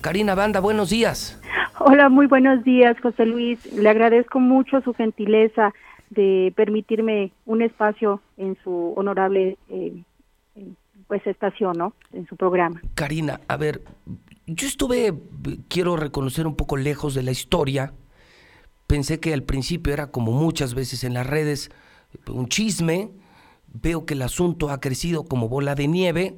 Karina Banda, buenos días. Hola, muy buenos días, José Luis. Le agradezco mucho su gentileza de permitirme un espacio en su honorable eh, pues estación, ¿no? En su programa. Karina, a ver, yo estuve, quiero reconocer un poco lejos de la historia. Pensé que al principio era como muchas veces en las redes, un chisme. Veo que el asunto ha crecido como bola de nieve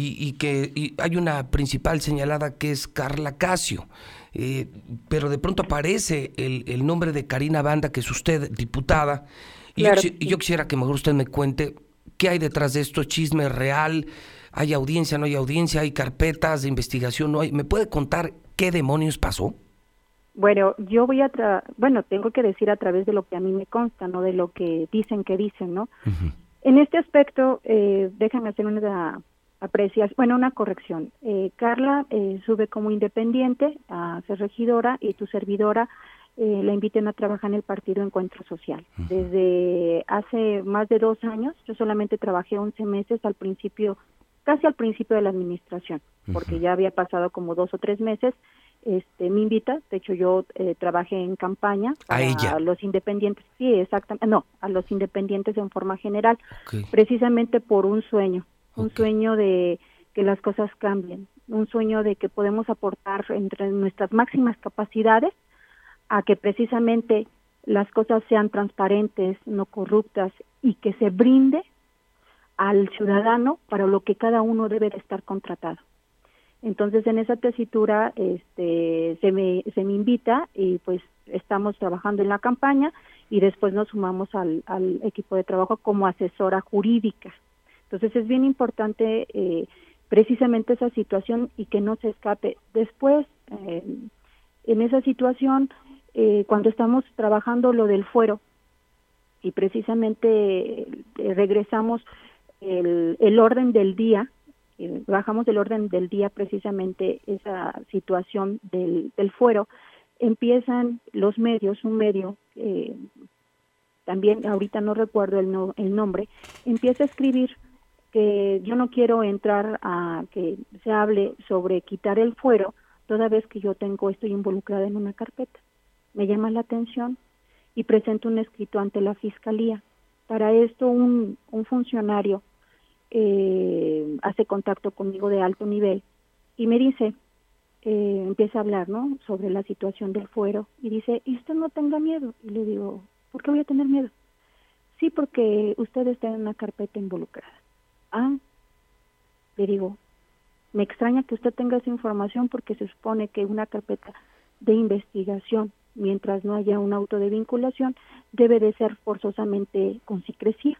y, que hay una principal señalada que es Carla Casio. Eh, pero de pronto aparece el, nombre de Karina Banda, que es usted diputada. Y yo, quisiera que mejor usted me cuente qué hay detrás de esto, chisme real, hay audiencia, no hay audiencia, hay carpetas de investigación, no hay. ¿Me puede contar qué demonios pasó? Bueno, yo voy a, bueno, tengo que decir a través de lo que a mí me consta, no de lo que dicen que dicen, ¿no? En este aspecto, eh, déjame hacer una apreciación, bueno, una corrección. Eh, Carla eh, sube como independiente a ser regidora y tu servidora eh, la inviten a trabajar en el Partido Encuentro Social. Desde hace más de dos años, yo solamente trabajé 11 meses al principio, casi al principio de la administración, porque ya había pasado como dos o tres meses. Este, me invita, de hecho yo eh, trabajé en campaña a los independientes, sí, exactamente, no, a los independientes en forma general, precisamente por un sueño, un sueño de que las cosas cambien, un sueño de que podemos aportar entre nuestras máximas capacidades a que precisamente las cosas sean transparentes, no corruptas y que se brinde al ciudadano para lo que cada uno debe de estar contratado. Entonces en esa tesitura este, se, me, se me invita y pues estamos trabajando en la campaña y después nos sumamos al, al equipo de trabajo como asesora jurídica. Entonces es bien importante eh, precisamente esa situación y que no se escape. Después, eh, en esa situación, eh, cuando estamos trabajando lo del fuero y precisamente eh, regresamos el, el, orden del día, eh, bajamos del orden del día precisamente esa situación del, del fuero, empiezan los medios, un medio, también ahorita no recuerdo el, no, el nombre, empieza a escribir que yo no quiero entrar a que se hable sobre quitar el fuero toda vez que yo tengo estoy involucrada en una carpeta me llama la atención y presento un escrito ante la fiscalía. Para esto un, un funcionario eh, hace contacto conmigo de alto nivel y me dice, eh, empieza a hablar, ¿no? Sobre la situación del fuero y dice, y usted no tenga miedo. Y le digo, ¿por qué voy a tener miedo? Sí, porque usted está en una carpeta involucrada. Ah, le digo, me extraña que usted tenga esa información porque se supone que una carpeta de investigación mientras no haya un auto de vinculación, debe de ser forzosamente con secrecía.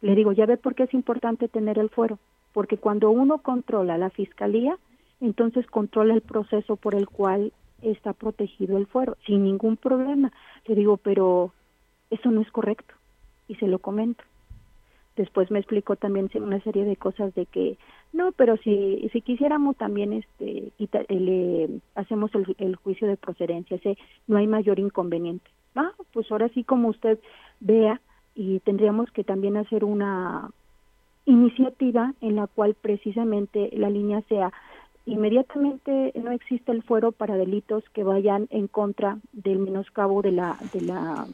Le digo, ya ve por qué es importante tener el fuero, porque cuando uno controla la fiscalía, entonces controla el proceso por el cual está protegido el fuero, sin ningún problema. Le digo, pero eso no es correcto, y se lo comento. Después me explicó también una serie de cosas de que no, pero si si quisiéramos también este le hacemos el, juicio de procedencia, no hay mayor inconveniente. Ah, pues ahora sí como usted vea y tendríamos que también hacer una iniciativa en la cual precisamente la línea sea inmediatamente no existe el fuero para delitos que vayan en contra del menoscabo de la de la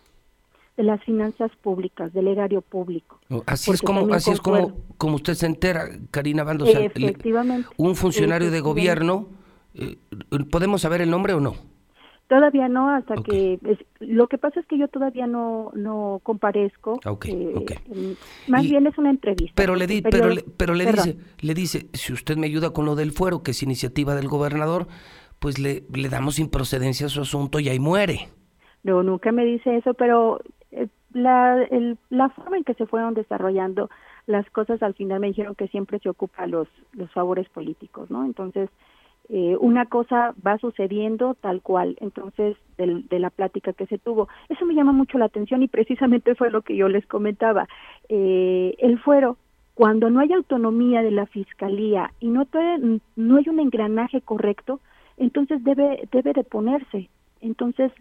de las finanzas públicas, del erario público. Oh, así es como así es como, como usted se entera, Karina Bando. Efectivamente. un funcionario de gobierno, eh, ¿podemos saber el nombre o no? Todavía no, hasta que lo que pasa es que yo todavía no no comparezco. Eh, más bien es una entrevista. Pero le di, pero, le, pero le dice, le dice, si usted me ayuda con lo del fuero, que es iniciativa del gobernador, pues le, le damos improcedencia a su asunto y ahí muere. No, nunca me dice eso, pero la, el, la forma en que se fueron desarrollando las cosas al final me dijeron que siempre se ocupa los, los favores políticos, ¿no? Entonces, eh, una cosa va sucediendo tal cual, entonces, de la plática que se tuvo. Eso me llama mucho la atención y precisamente fue lo que yo les comentaba. Eh, el fuero, cuando no hay autonomía de la fiscalía y no, no hay un engranaje correcto, entonces debe, debe de ponerse. Entonces,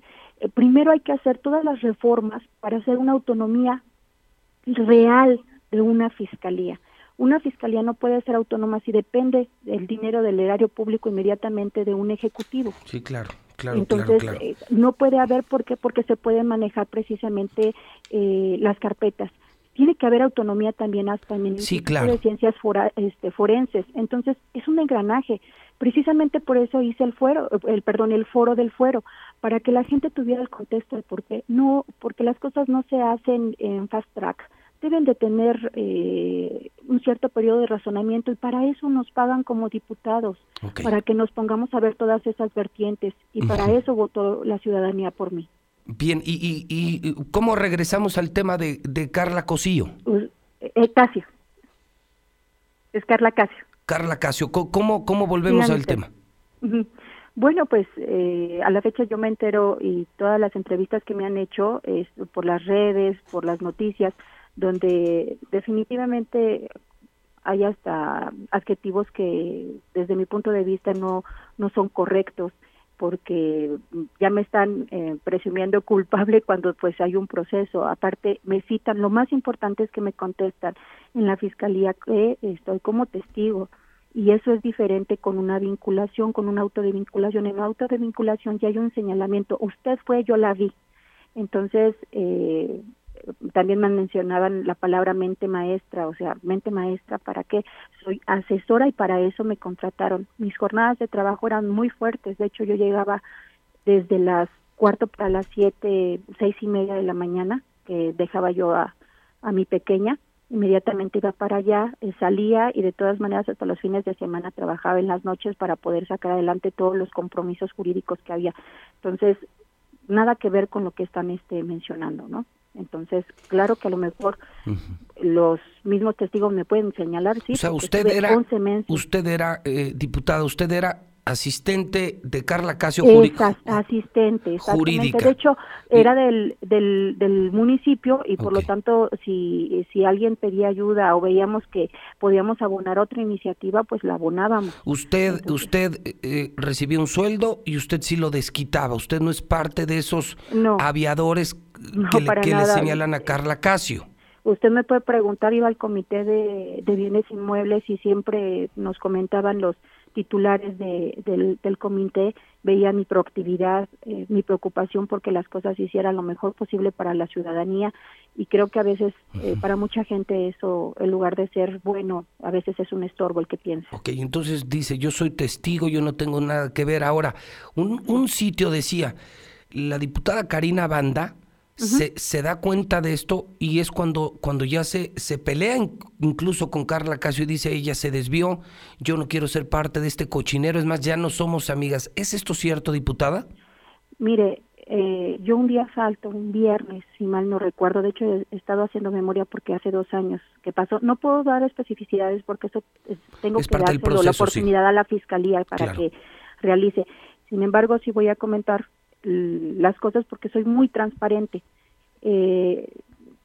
primero hay que hacer todas las reformas para hacer una autonomía real de una fiscalía. Una fiscalía no puede ser autónoma si depende del dinero del erario público inmediatamente de un ejecutivo. Sí, claro. Claro, Entonces, claro, eh, no puede haber, ¿por qué? Porque se pueden manejar precisamente eh, las carpetas. Tiene que haber autonomía también hasta en el Sí, claro. de Ciencias fora- este, Forenses. Entonces, es un engranaje. Precisamente por eso hice el fuero, el perdón, el foro del fuero, para que la gente tuviera el contexto de por qué. No, porque las cosas no se hacen en fast track. Deben de tener eh, un cierto periodo de razonamiento y para eso nos pagan como diputados, para que nos pongamos a ver todas esas vertientes y para eso votó la ciudadanía por mí. Bien, y, y, y cómo regresamos al tema de, de Carla Cosillo? Uh, eh, Casio. Es Carla Casio. Carla Casio, ¿co- ¿cómo, cómo volvemos al tema? Bueno, pues eh, a la fecha yo me entero y todas las entrevistas que me han hecho es por las redes, por las noticias, donde definitivamente hay hasta adjetivos que desde mi punto de vista no, no son correctos porque ya me están eh, presumiendo culpable cuando pues hay un proceso. Aparte me citan, lo más importante es que me contestan en la fiscalía que estoy como testigo y eso es diferente con una vinculación, con un auto de vinculación. En un auto de vinculación ya hay un señalamiento, usted fue, yo la vi. Entonces, eh, también me mencionaban la palabra mente maestra, o sea, mente maestra, ¿para qué? Soy asesora y para eso me contrataron. Mis jornadas de trabajo eran muy fuertes, de hecho yo llegaba desde las cuarto para las siete, seis y media de la mañana, que dejaba yo a, a mi pequeña, inmediatamente iba para allá, eh, salía y de todas maneras hasta los fines de semana trabajaba en las noches para poder sacar adelante todos los compromisos jurídicos que había. Entonces, nada que ver con lo que están este mencionando, ¿no? Entonces, claro que a lo mejor los mismos testigos me pueden señalar, sí. o sea, usted era, 11 meses. usted era, eh, diputada, usted era asistente de Carla Casio Esa- asistente, jurídica. De hecho, era del, del, del municipio y por lo tanto, si, si alguien pedía ayuda o veíamos que podíamos abonar otra iniciativa, pues la abonábamos. Usted, Entonces- usted eh, recibía un sueldo y usted sí lo desquitaba. Usted no es parte de esos No. aviadores No, que, le, que señalan a Carla Casio. Usted me puede preguntar, iba al comité de, de bienes inmuebles y siempre nos comentaban los titulares de, del, del comité, veían mi proactividad, eh, mi preocupación porque las cosas se hicieran lo mejor posible para la ciudadanía y creo que a veces eh, para mucha gente eso, en lugar de ser bueno, a veces es un estorbo el que piensa. Ok, entonces dice, yo soy testigo, yo no tengo nada que ver. Ahora, un, un sitio decía, la diputada Karina Banda se, se da cuenta de esto y es cuando, cuando ya se, se pelea in- incluso con Carla Casio y dice, ella se desvió, yo no quiero ser parte de este cochinero, es más, ya no somos amigas. ¿Es esto cierto, diputada? Mire, eh, yo un día falto, un viernes, si mal no recuerdo, de hecho he estado haciendo memoria porque hace dos años que pasó. No puedo dar especificidades porque eso es- tengo Es que dárselo la sí. oportunidad a la fiscalía para Claro. que realice. Sin embargo, sí voy a comentar las cosas porque soy muy transparente. Eh,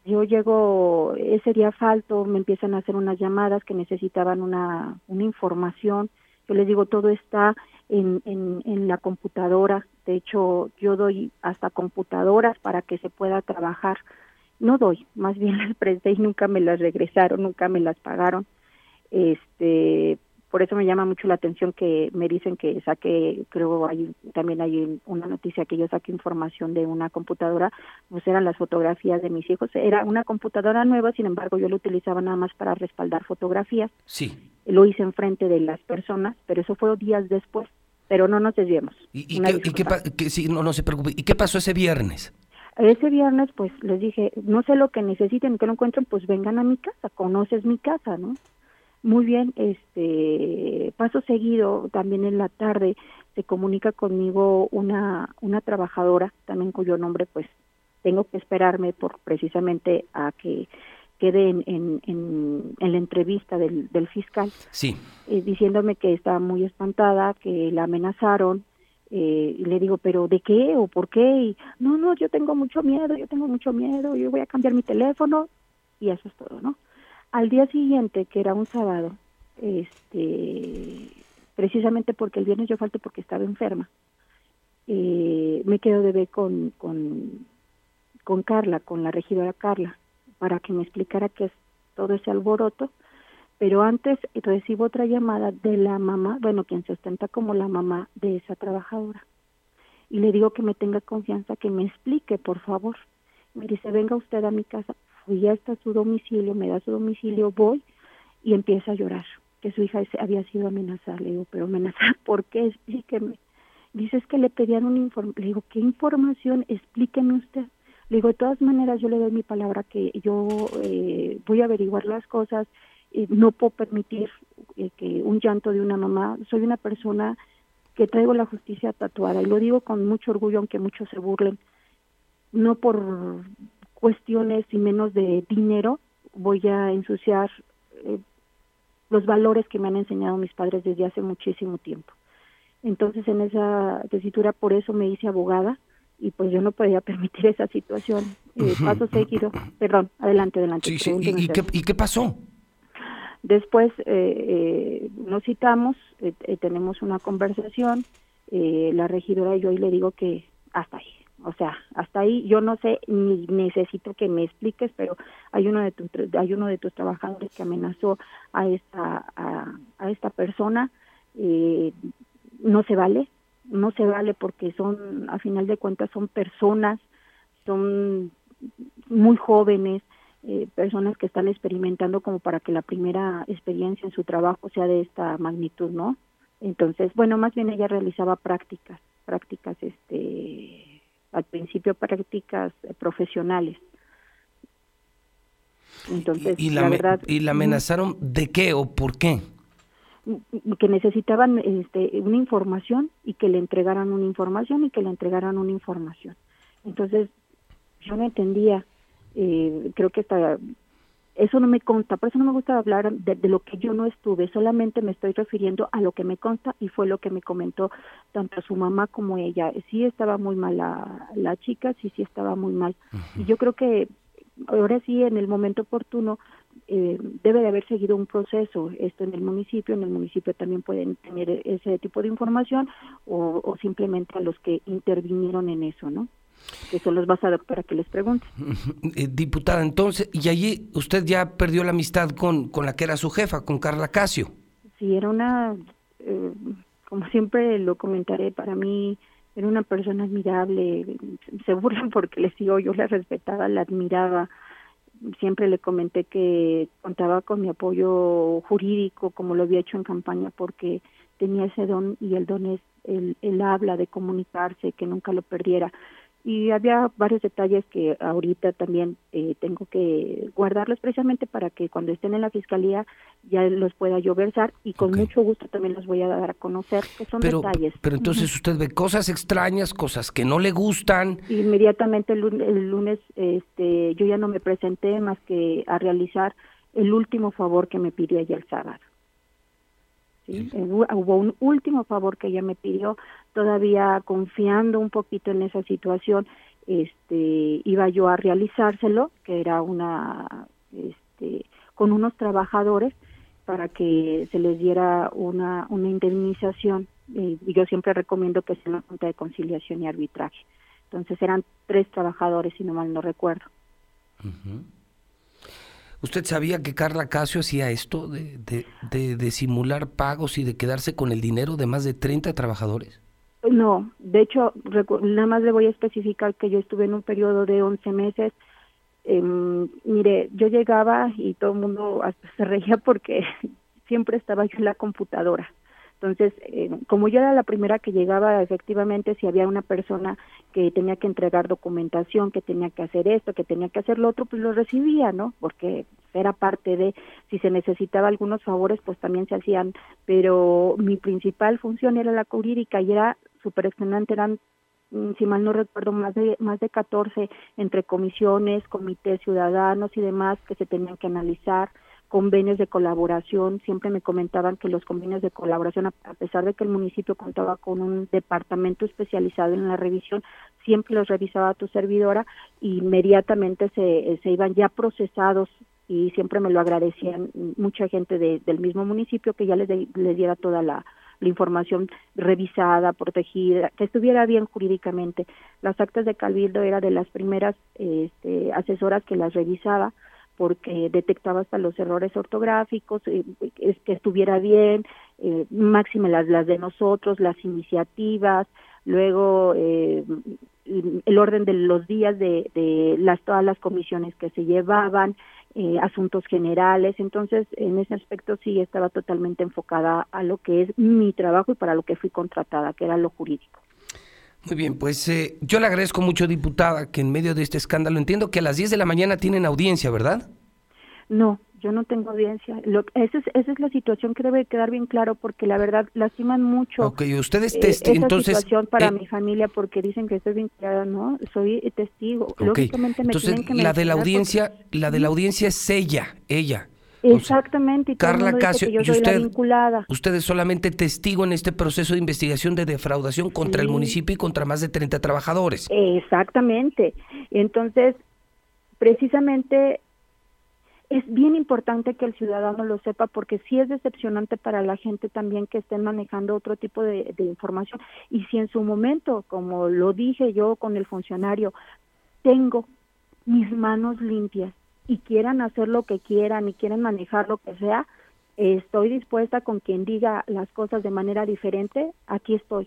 yo llego, ese día falto, me empiezan a hacer unas llamadas que necesitaban una, una información. Yo les digo, todo está en, en, en la computadora. De hecho, yo doy hasta computadoras para que se pueda trabajar. No doy, más bien las presté y nunca me las regresaron, nunca me las pagaron. Este, por eso me llama mucho la atención que me dicen que saque, creo hay también hay una noticia que yo saqué información de una computadora, pues eran las fotografías de mis hijos, era una computadora nueva, sin embargo yo lo utilizaba nada más para respaldar fotografías, Sí. lo hice enfrente de las personas, pero eso fue días después, pero no nos desviemos. ¿Y, qué, y sí, no, no se preocupe. ¿Y qué pasó ese viernes? Ese viernes, pues les dije, no sé lo que necesiten, que no encuentren, pues vengan a mi casa, conoces mi casa, ¿no? Muy bien, este, paso seguido, también en la tarde, se comunica conmigo una, una trabajadora, también cuyo nombre, pues, tengo que esperarme por precisamente a que quede en, en, en, en la entrevista del, del fiscal Sí. eh, diciéndome que estaba muy espantada, que la amenazaron, eh, y le digo, pero ¿de qué o por qué? Y, no, no, yo tengo mucho miedo, yo tengo mucho miedo, yo voy a cambiar mi teléfono, y eso es todo, ¿no? Al día siguiente, que era un sábado, este, precisamente porque el viernes yo falté porque estaba enferma, eh, me quedo de ver con, con, con Carla, con la regidora Carla, para que me explicara qué es todo ese alboroto. Pero antes recibo otra llamada de la mamá, bueno, quien se ostenta como la mamá de esa trabajadora. Y le digo que me tenga confianza, que me explique, por favor. Me dice, venga usted a mi casa. Fui hasta su domicilio, me da su domicilio, voy y empieza a llorar, que su hija había sido amenazada. Le digo, pero amenazada, ¿por qué? Explíqueme. Dice, es que le pedían un informe. Le digo, ¿qué información? Explíqueme usted. Le digo, de todas maneras, yo le doy mi palabra que yo eh, voy a averiguar las cosas, eh, no puedo permitir eh, que un llanto de una mamá, soy una persona que traigo la justicia tatuada y lo digo con mucho orgullo, aunque muchos se burlen, no por cuestiones y menos de dinero voy a ensuciar los valores que me han enseñado mis padres desde hace muchísimo tiempo. Entonces en esa tesitura por eso me hice abogada y pues yo no podía permitir esa situación. Eh, paso seguido, perdón, adelante, adelante. ¿Y, qué, pasó? Después eh, eh, nos citamos, tenemos una conversación, la regidora y yo y le digo que hasta ahí, o sea, hasta ahí yo no sé ni necesito que me expliques, pero hay uno de tus hay uno de tus trabajadores que amenazó a esta a, esta persona, no se vale, no se vale porque son, a final de cuentas, son personas, son muy jóvenes, eh, personas que están experimentando como para que la primera experiencia en su trabajo sea de esta magnitud, ¿no? Entonces, bueno, más bien ella realizaba prácticas, prácticas, este, al principio prácticas profesionales. Entonces, ¿Y, la, verdad, ¿Y la amenazaron de qué o por qué? que necesitaban este, una información y que le entregaran una información y que le entregaran una información. Entonces, yo no entendía, eh, creo que hasta eso no me consta, por eso no me gusta hablar de, lo que yo no estuve, solamente me estoy refiriendo a lo que me consta y fue lo que me comentó tanto su mamá como ella. Sí estaba muy mal la, la chica, sí, sí estaba muy mal. Y yo creo que ahora sí, en el momento oportuno, eh, debe de haber seguido un proceso esto en el municipio, en el municipio también pueden tener ese tipo de información o, simplemente a los que intervinieron en eso, ¿no? Que son los basados para que les pregunte. Eh, diputada, entonces, y allí usted ya perdió la amistad con, con la que era su jefa, con Carla Casio. Sí, era una, eh, como siempre lo comentaré, para mí era una persona admirable, se burlan porque les digo, yo la respetaba, la admiraba, siempre le comenté que contaba con mi apoyo jurídico, como lo había hecho en campaña, porque tenía ese don y el don es el, el habla de comunicarse, que nunca lo perdiera y había varios detalles que ahorita también eh, tengo que guardarlos precisamente para que cuando estén en la fiscalía ya los pueda yo versar y con mucho gusto también los voy a dar a conocer que son detalles. Pero entonces usted ve cosas extrañas, cosas que no le gustan. Inmediatamente el lunes, el lunes este, yo ya no me presenté más que a realizar el último favor que me pidió ella el sábado. ¿Sí? Hubo un último favor que ella me pidió, todavía confiando un poquito en esa situación, este, iba yo a realizárselo, que era una, este, con unos trabajadores para que se les diera una, una indemnización. y yo siempre recomiendo que sea una junta de conciliación y arbitraje. Entonces eran tres trabajadores, si no mal no recuerdo. ¿Usted sabía que Carla Casio hacía esto de, de, simular pagos y de quedarse con el dinero de más de 30 trabajadores? No, de hecho, nada más le voy a especificar que yo estuve en un periodo de 11 meses. Em, mire, yo llegaba y todo el mundo hasta se reía porque siempre estaba yo en la computadora. Entonces, eh, como yo era la primera que llegaba, efectivamente, si había una persona que tenía que entregar documentación, que tenía que hacer esto, que tenía que hacer lo otro, pues lo recibía, ¿no? Porque era parte de, si se necesitaba algunos favores, pues también se hacían, pero mi principal función era la jurídica y era súper excelente, eran mm, si mal no recuerdo, más de, más de 14 entre comisiones, comités ciudadanos y demás que se tenían que analizar, convenios de colaboración, siempre me comentaban que los convenios de colaboración, a, pesar de que el municipio contaba con un departamento especializado en la revisión, siempre los revisaba tu servidora y inmediatamente se, se iban ya procesados y siempre me lo agradecían mucha gente del mismo municipio que ya les, les diera toda la, la información revisada, protegida, que estuviera bien jurídicamente. Las actas de Calvildo era de las primeras este, asesoras que las revisaba porque detectaba hasta los errores ortográficos, eh, que estuviera bien, eh, máxime las, las de nosotros, las iniciativas, luego eh, el orden de los días de, de las todas las comisiones que se llevaban, eh, asuntos generales. Entonces, en ese aspecto sí estaba totalmente enfocada a lo que es mi trabajo y para lo que fui contratada, que era lo jurídico. Muy bien, pues eh, yo le agradezco mucho, diputada, que en medio de este escándalo, entiendo que a las 10 de la mañana tienen audiencia, ¿verdad? No, yo no tengo audiencia. Lo, esa, es, esa es la situación que debe quedar bien claro porque la verdad lastiman mucho. Ok, ustedes eh, esa entonces situación para eh, mi familia porque dicen que estoy vinculada, ¿no? Soy testigo. ok, Lógicamente me Entonces tienen que la de la audiencia, porque- la de la audiencia es ella, ella. Sea, Exactamente. y Carla Casio, yo y usted, vinculada. usted es solamente testigo en este proceso de investigación de defraudación contra el municipio y contra más de 30 trabajadores. Exactamente. Entonces, precisamente es bien importante que el ciudadano lo sepa porque sí es decepcionante para la gente también que estén manejando otro tipo de, de información. Y si en su momento, como lo dije yo con el funcionario, tengo mis manos limpias y quieran hacer lo que quieran y quieren manejar lo que sea, estoy dispuesta con quien diga las cosas de manera diferente, aquí estoy,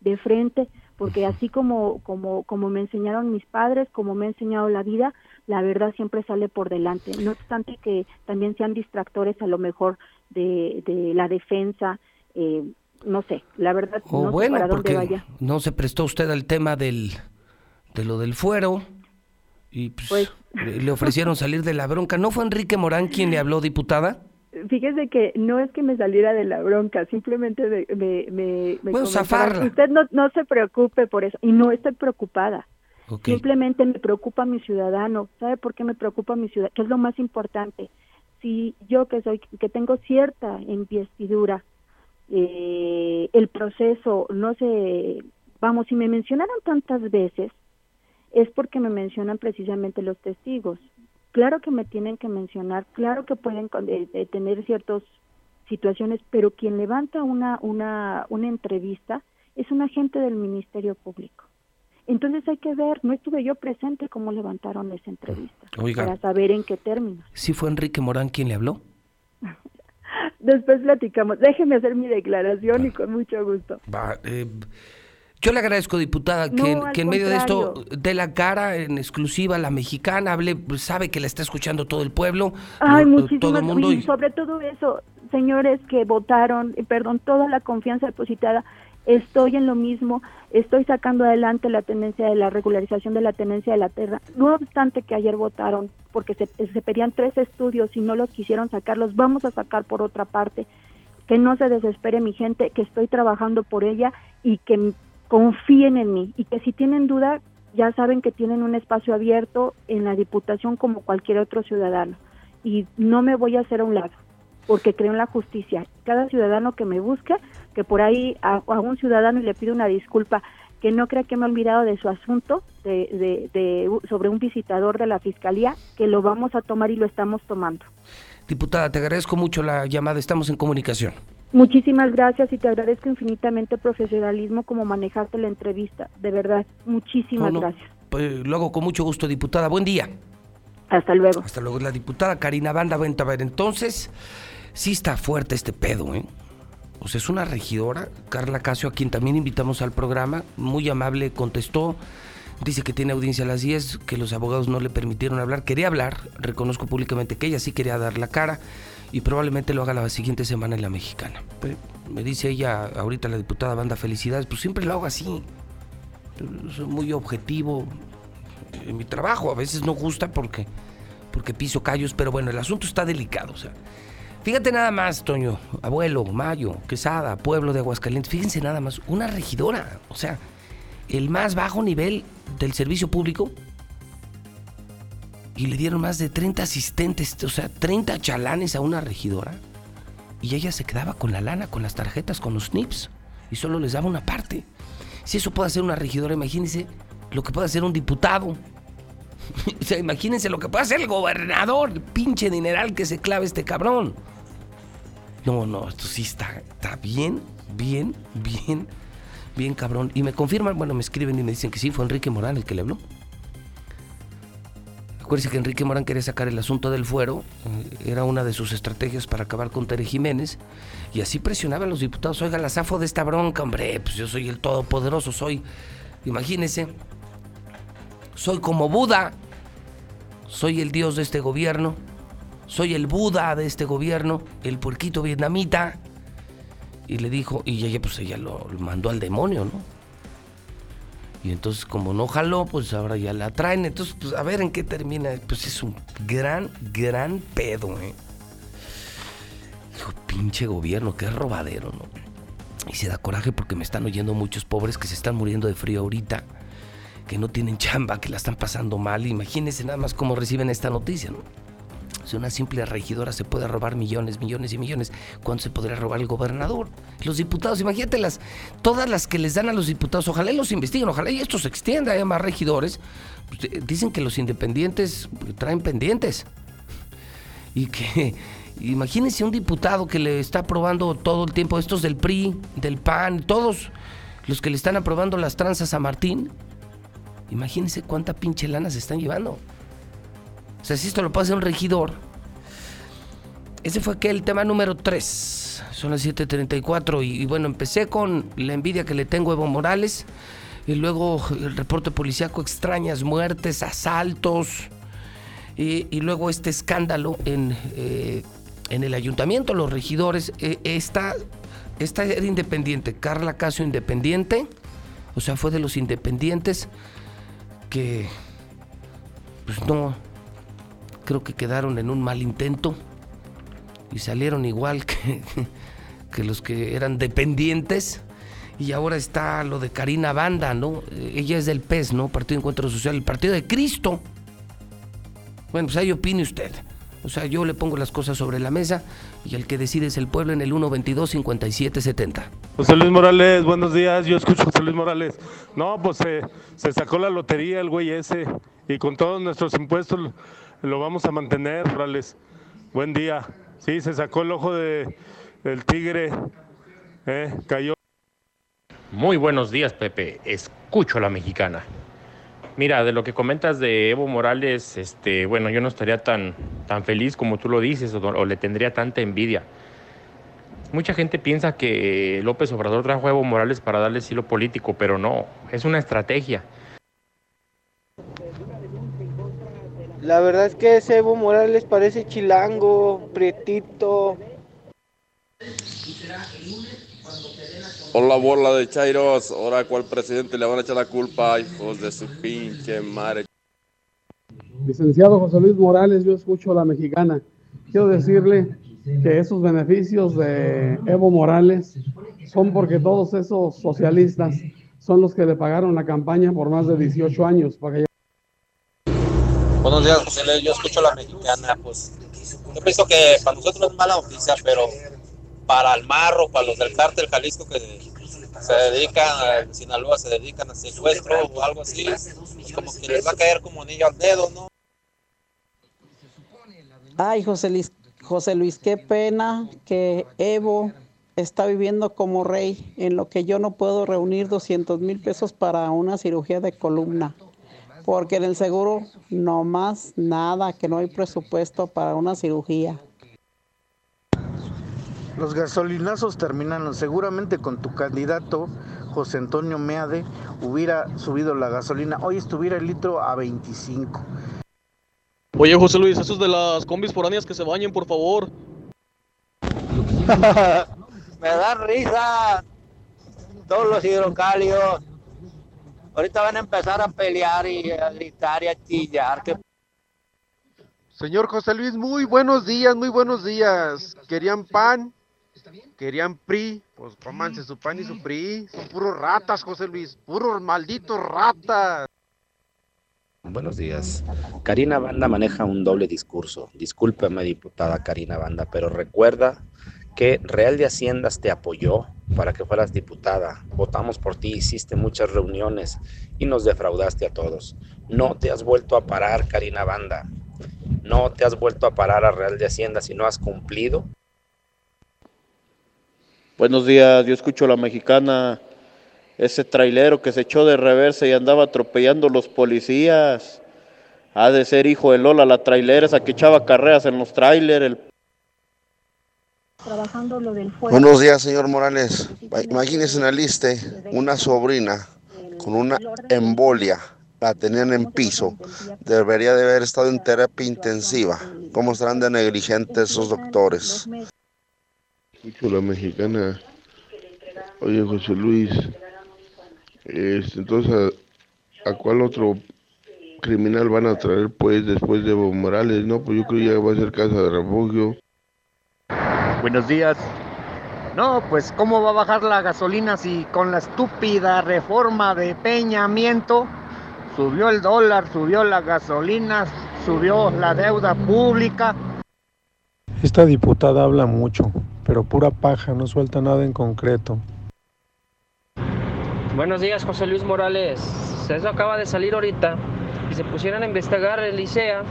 de frente, porque así como, como, como me enseñaron mis padres, como me ha enseñado la vida, la verdad siempre sale por delante. No obstante que también sean distractores a lo mejor de, de la defensa, eh, no sé, la verdad O no sé bueno, para dónde porque vaya. no se prestó usted al tema del de lo del fuero y pues, Pues- le ofrecieron salir de la bronca. ¿No fue Enrique Morán quien le habló, diputada? Fíjese que no es que me saliera de la bronca, simplemente me, me, me, Bueno, zafarla. Usted no, no se preocupe por eso, y no estoy preocupada. Ok. Simplemente me preocupa mi ciudadano. ¿Sabe por qué me preocupa mi ciudadano? ¿Qué es lo más importante? Si yo que soy, que tengo cierta investidura, eh, el proceso no se, vamos, si me mencionaron tantas veces, es porque me mencionan precisamente los testigos. Claro que me tienen que mencionar, claro que pueden eh, eh, tener ciertas situaciones, pero quien levanta una, una, una entrevista es un agente del Ministerio Público. Entonces hay que ver, no estuve yo presente cómo levantaron esa entrevista, Oiga. para saber en qué términos. ¿Sí fue Enrique Morán quien le habló? Después platicamos. Déjeme hacer mi declaración y con mucho gusto. Va, eh, yo le agradezco, diputada, que, en medio de esto dé la cara en exclusiva a la mexicana, hable, pues, sabe que la está escuchando todo el pueblo, Ay, lo- todo el mundo. y- sobre todo eso, señores que votaron, eh, perdón, toda la confianza depositada, estoy en lo mismo, estoy sacando adelante la tenencia de la regularización de la tenencia de la tierra, no obstante que ayer votaron porque se, se pedían tres estudios y no los quisieron sacar, los vamos a sacar por otra parte, que no se desespere mi gente, que estoy trabajando por ella y que confíen en mí y que si tienen duda ya saben que tienen un espacio abierto en la Diputación como cualquier otro ciudadano y no me voy a hacer a un lado porque creo en la justicia. Cada ciudadano que me busque, que por ahí a, a un ciudadano y le pido una disculpa, que no crea que me he olvidado de su asunto de, de- sobre un visitador de la fiscalía, que lo vamos a tomar y lo estamos tomando. Diputada, te agradezco mucho la llamada, estamos en comunicación. Muchísimas gracias y te agradezco infinitamente el profesionalismo como manejarte la entrevista. De verdad, muchísimas No, no, gracias. pues, lo hago con mucho gusto, diputada. Buen día. Hasta luego. Hasta luego, la diputada Karina Banda Venta. A ver, entonces, sí está fuerte este pedo, ¿eh? O sea, es una regidora, Carla Casio, a quien también invitamos al programa, muy amable, contestó, dice que tiene audiencia a las 10, que los abogados no le permitieron hablar, quería hablar, reconozco públicamente que ella sí quería dar la cara y probablemente lo haga la siguiente semana en la mexicana. Me dice ella, ahorita la diputada Banda, felicidades, pues siempre lo hago así, soy muy objetivo, en mi trabajo. A veces no gusta porque, porque piso callos, pero bueno, el asunto está delicado. O sea, fíjate nada más, Toño, abuelo, Mayo, Quesada, pueblo de Aguascalientes. Fíjense nada más, una regidora. O sea, el más bajo nivel del servicio público. Y le dieron más de 30 asistentes, o sea, 30 chalanes a una regidora. Y ella se quedaba con la lana, con las tarjetas, con los NIPS. Y solo les daba una parte. Si eso puede hacer una regidora, imagínense lo que puede hacer un diputado. O sea, imagínense lo que puede hacer el gobernador, el pinche dineral que se clave este cabrón. No, no, esto sí está, está bien, bien, bien, bien cabrón. Y me confirman, bueno, me escriben y me dicen que sí, fue Enrique Morán el que le habló. Acuérdense que Enrique Morán quería sacar el asunto del fuero, eh, era una de sus estrategias para acabar con Tere Jiménez, y así presionaba a los diputados, oiga, la zafo de esta bronca, hombre, pues yo soy el todopoderoso, soy, imagínense, soy como Buda, soy el dios de este gobierno, soy el Buda de este gobierno, el puerquito vietnamita. Y le dijo, y ella pues ella lo, mandó al demonio, ¿no? Y entonces como no jaló, pues ahora ya la traen. Entonces, pues a ver en qué termina. Pues es un gran, gran pedo, ¿eh? Hijo, pinche gobierno, qué robadero, ¿no? Y se da coraje porque me están oyendo muchos pobres que se están muriendo de frío ahorita, que no tienen chamba, que la están pasando mal. Imagínense nada más cómo reciben esta noticia, ¿no? Si una simple regidora se puede robar millones, millones y millones, ¿cuánto se podría robar el gobernador? Los diputados, imagínate las, todas las que les dan a los diputados, ojalá los investiguen, ojalá y esto se extienda, haya más regidores. Pues, eh, dicen que los independientes traen pendientes. Y que, imagínense un diputado que le está aprobando todo el tiempo, estos del PRI, del PAN, todos los que le están aprobando las tranzas a Martín. Imagínense cuánta pinche lana se están llevando. O sea, si esto lo puede hacer un regidor. Ese fue aquel tema número 3. Son las 7:34. Y, y, bueno, empecé con la envidia que le tengo a Evo Morales. Y luego el reporte policíaco: extrañas muertes, asaltos. Y, luego este escándalo en, eh, en el ayuntamiento, los regidores. Eh, esta, esta era independiente. Carla Casio, independiente. O sea, fue de los independientes que. Pues no creo que quedaron en un mal intento y salieron igual que, los que eran dependientes. Y ahora está lo de Karina Banda, ¿no? Ella es del PES, ¿no? Partido de Encuentro Social, el Partido de Cristo. Bueno, pues ahí opine usted. O sea, yo le pongo las cosas sobre la mesa y el que decide es el pueblo en el 122-5770. José Luis Morales, buenos días. Yo escucho a José Luis Morales. No, pues se sacó la lotería el güey ese y con todos nuestros impuestos lo vamos a mantener, Morales. Buen día. Sí, se sacó el ojo de, del tigre, eh, cayó. Muy buenos días, Pepe. Escucho a la mexicana. Mira, de lo que comentas de Evo Morales, este, bueno, yo no estaría tan, tan feliz como tú lo dices, o, le tendría tanta envidia. Mucha gente piensa que López Obrador trajo a Evo Morales para darle estilo político, pero no, es una estrategia. La verdad es que ese Evo Morales parece chilango, prietito. Hola bola de Chairos, ahora cuál presidente le van a echar la culpa, hijos de su pinche madre. Licenciado José Luis Morales, yo escucho a la mexicana. Quiero decirle que esos beneficios de Evo Morales son porque todos esos socialistas son los que le pagaron la campaña por más de 18 años para que Buenos días, José Luis. Yo escucho a la mexicana. Pues yo pienso que para nosotros es mala noticia, pero para el marro, para los del cártel Jalisco que se dedican, en Sinaloa se dedican a secuestro o algo así, como que les va a caer como anillo al dedo, ¿no? Ay, José Luis, José Luis, qué pena que Evo está viviendo como rey, en lo que yo no puedo reunir 200 mil pesos para una cirugía de columna porque en el seguro no más nada, que no hay presupuesto para una cirugía. Los gasolinazos terminaron. Seguramente con tu candidato, José Antonio Meade, hubiera subido la gasolina. Hoy estuviera el litro a 25. Oye, José Luis, esos de las combis foráneas que se bañen, por favor. Me dan risa todos los hidrocálidos. Ahorita van a empezar a pelear y a gritar y a chillar. Que... Señor José Luis, muy buenos días, muy buenos días. ¿Querían pan? ¿Querían PRI? Pues cómanse su pan y su PRI. Son puros ratas, José Luis. Puros malditos ratas. Buenos días. Karina Banda maneja un doble discurso. Discúlpeme, diputada Karina Banda, pero recuerda que Real de Haciendas te apoyó para que fueras diputada. Votamos por ti, hiciste muchas reuniones y nos defraudaste a todos. No te has vuelto a parar, Karina Banda. No te has vuelto a parar a Real de Hacienda si no has cumplido. Buenos días, yo escucho a la mexicana, ese trailero que se echó de reversa y andaba atropellando los policías. Ha de ser hijo de Lola, la trailera, esa que echaba carreras en los trailers. El... Trabajando lo del fuego. Buenos días, señor Morales. Imagínese en la lista una sobrina con una embolia. La tenían en piso. Debería de haber estado en terapia intensiva. ¿Cómo estarán de negligentes esos doctores? Escucho la mexicana. Oye, José Luis. Este, entonces, ¿a, ¿a cuál otro criminal van a traer pues después de Evo Morales? No, pues yo creo que ya va a ser casa de refugio. Buenos días. No, pues ¿cómo va a bajar la gasolina si con la estúpida reforma de peñamiento subió el dólar, subió la gasolina, subió la deuda pública? Esta diputada habla mucho, pero pura paja, no suelta nada en concreto. Buenos días, José Luis Morales. Eso acaba de salir ahorita. Y se pusieron a investigar el ICEA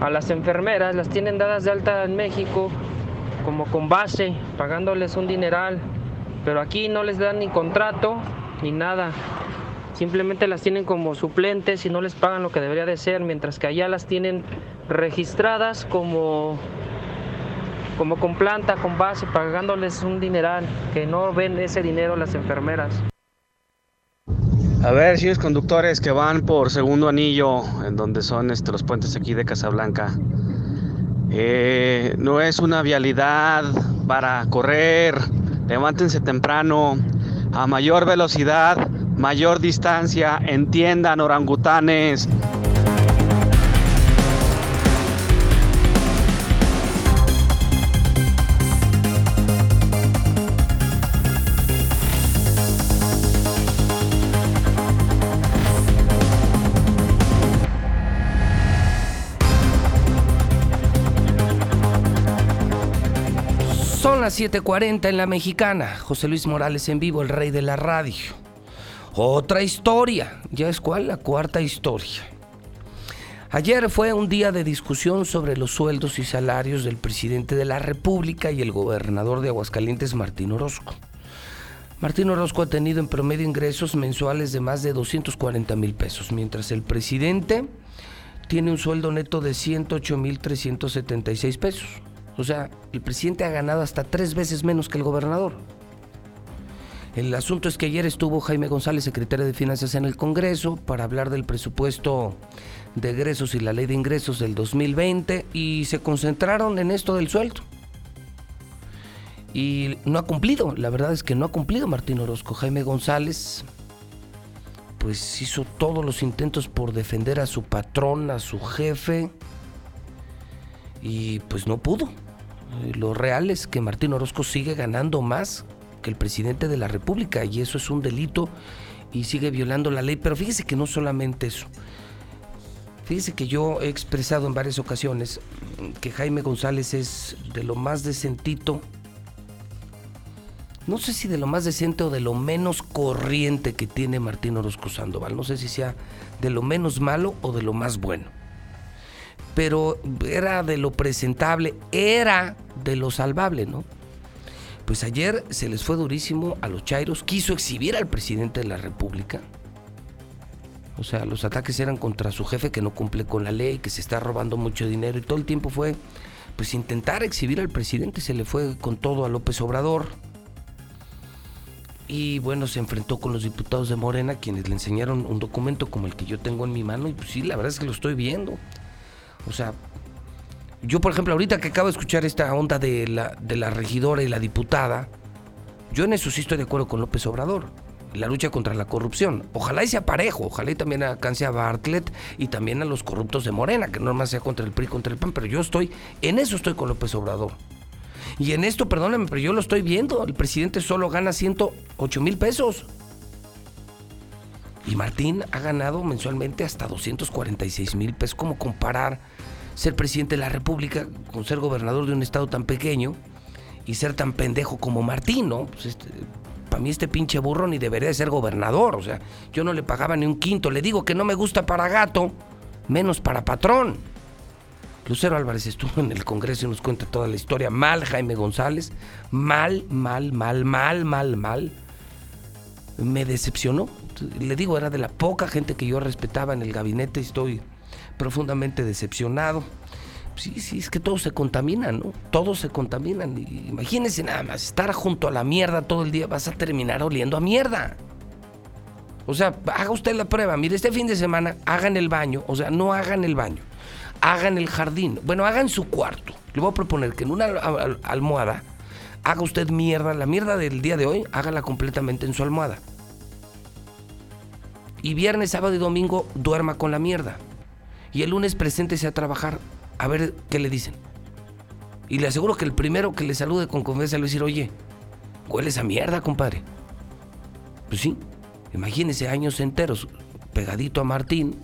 a las enfermeras, las tienen dadas de alta en México como con base, pagándoles un dineral. Pero aquí no les dan ni contrato ni nada. Simplemente las tienen como suplentes y no les pagan lo que debería de ser, mientras que allá las tienen registradas como como con planta, con base, pagándoles un dineral, que no ven ese dinero las enfermeras. A ver, señores conductores que van por segundo anillo, en donde son este, los puentes aquí de Casablanca. Eh, no es una vialidad para correr. Levántense temprano, a mayor velocidad, mayor distancia. Entiendan, orangutanes. Son las 7:40 en la mexicana. José Luis Morales en vivo, el rey de la radio. Otra historia. ¿Ya es cuál? La cuarta historia. Ayer fue un día de discusión sobre los sueldos y salarios del presidente de la República y el gobernador de Aguascalientes, Martín Orozco. Martín Orozco ha tenido en promedio ingresos mensuales de más de 240 mil pesos, mientras el presidente tiene un sueldo neto de 108 mil 376 pesos. O sea, el presidente ha ganado hasta tres veces menos que el gobernador. El asunto es que ayer estuvo Jaime González, secretario de Finanzas en el Congreso, para hablar del presupuesto de egresos y la ley de ingresos del 2020 y se concentraron en esto del sueldo. Y no ha cumplido, la verdad es que no ha cumplido Martín Orozco. Jaime González pues hizo todos los intentos por defender a su patrón, a su jefe y pues no pudo. Lo real es que Martín Orozco sigue ganando más que el presidente de la República y eso es un delito y sigue violando la ley. Pero fíjese que no solamente eso. Fíjese que yo he expresado en varias ocasiones que Jaime González es de lo más decentito, no sé si de lo más decente o de lo menos corriente que tiene Martín Orozco Sandoval. No sé si sea de lo menos malo o de lo más bueno pero era de lo presentable, era de lo salvable, ¿no? Pues ayer se les fue durísimo a los Chairos, quiso exhibir al presidente de la República. O sea, los ataques eran contra su jefe que no cumple con la ley, que se está robando mucho dinero y todo el tiempo fue pues intentar exhibir al presidente, se le fue con todo a López Obrador. Y bueno, se enfrentó con los diputados de Morena, quienes le enseñaron un documento como el que yo tengo en mi mano, y pues sí, la verdad es que lo estoy viendo. O sea, yo por ejemplo, ahorita que acabo de escuchar esta onda de la, de la regidora y la diputada, yo en eso sí estoy de acuerdo con López Obrador. La lucha contra la corrupción. Ojalá y sea parejo, ojalá y también alcance a Bartlett y también a los corruptos de Morena, que no más sea contra el PRI, contra el PAN, pero yo estoy, en eso estoy con López Obrador. Y en esto, perdóname, pero yo lo estoy viendo. El presidente solo gana 108 mil pesos. Y Martín ha ganado mensualmente hasta 246 mil pesos. ¿Cómo comparar ser presidente de la República con ser gobernador de un estado tan pequeño y ser tan pendejo como Martín, ¿no? Pues este, para mí este pinche burro ni debería de ser gobernador. O sea, yo no le pagaba ni un quinto. Le digo que no me gusta para gato, menos para patrón. Lucero Álvarez estuvo en el Congreso y nos cuenta toda la historia. Mal Jaime González. Mal, mal, mal, mal, mal, mal. Me decepcionó. Le digo, era de la poca gente que yo respetaba en el gabinete. Estoy profundamente decepcionado. Sí, sí, es que todo se contamina, ¿no? Todos se contaminan. Imagínense nada más, estar junto a la mierda todo el día, vas a terminar oliendo a mierda. O sea, haga usted la prueba. Mire, este fin de semana hagan el baño, o sea, no hagan el baño, hagan el jardín. Bueno, hagan su cuarto. Le voy a proponer que en una almohada haga usted mierda, la mierda del día de hoy, hágala completamente en su almohada. Y viernes, sábado y domingo duerma con la mierda. Y el lunes preséntese a trabajar a ver qué le dicen. Y le aseguro que el primero que le salude con confianza le va a decir, oye, hueles a mierda, compadre. Pues sí, imagínese años enteros pegadito a Martín,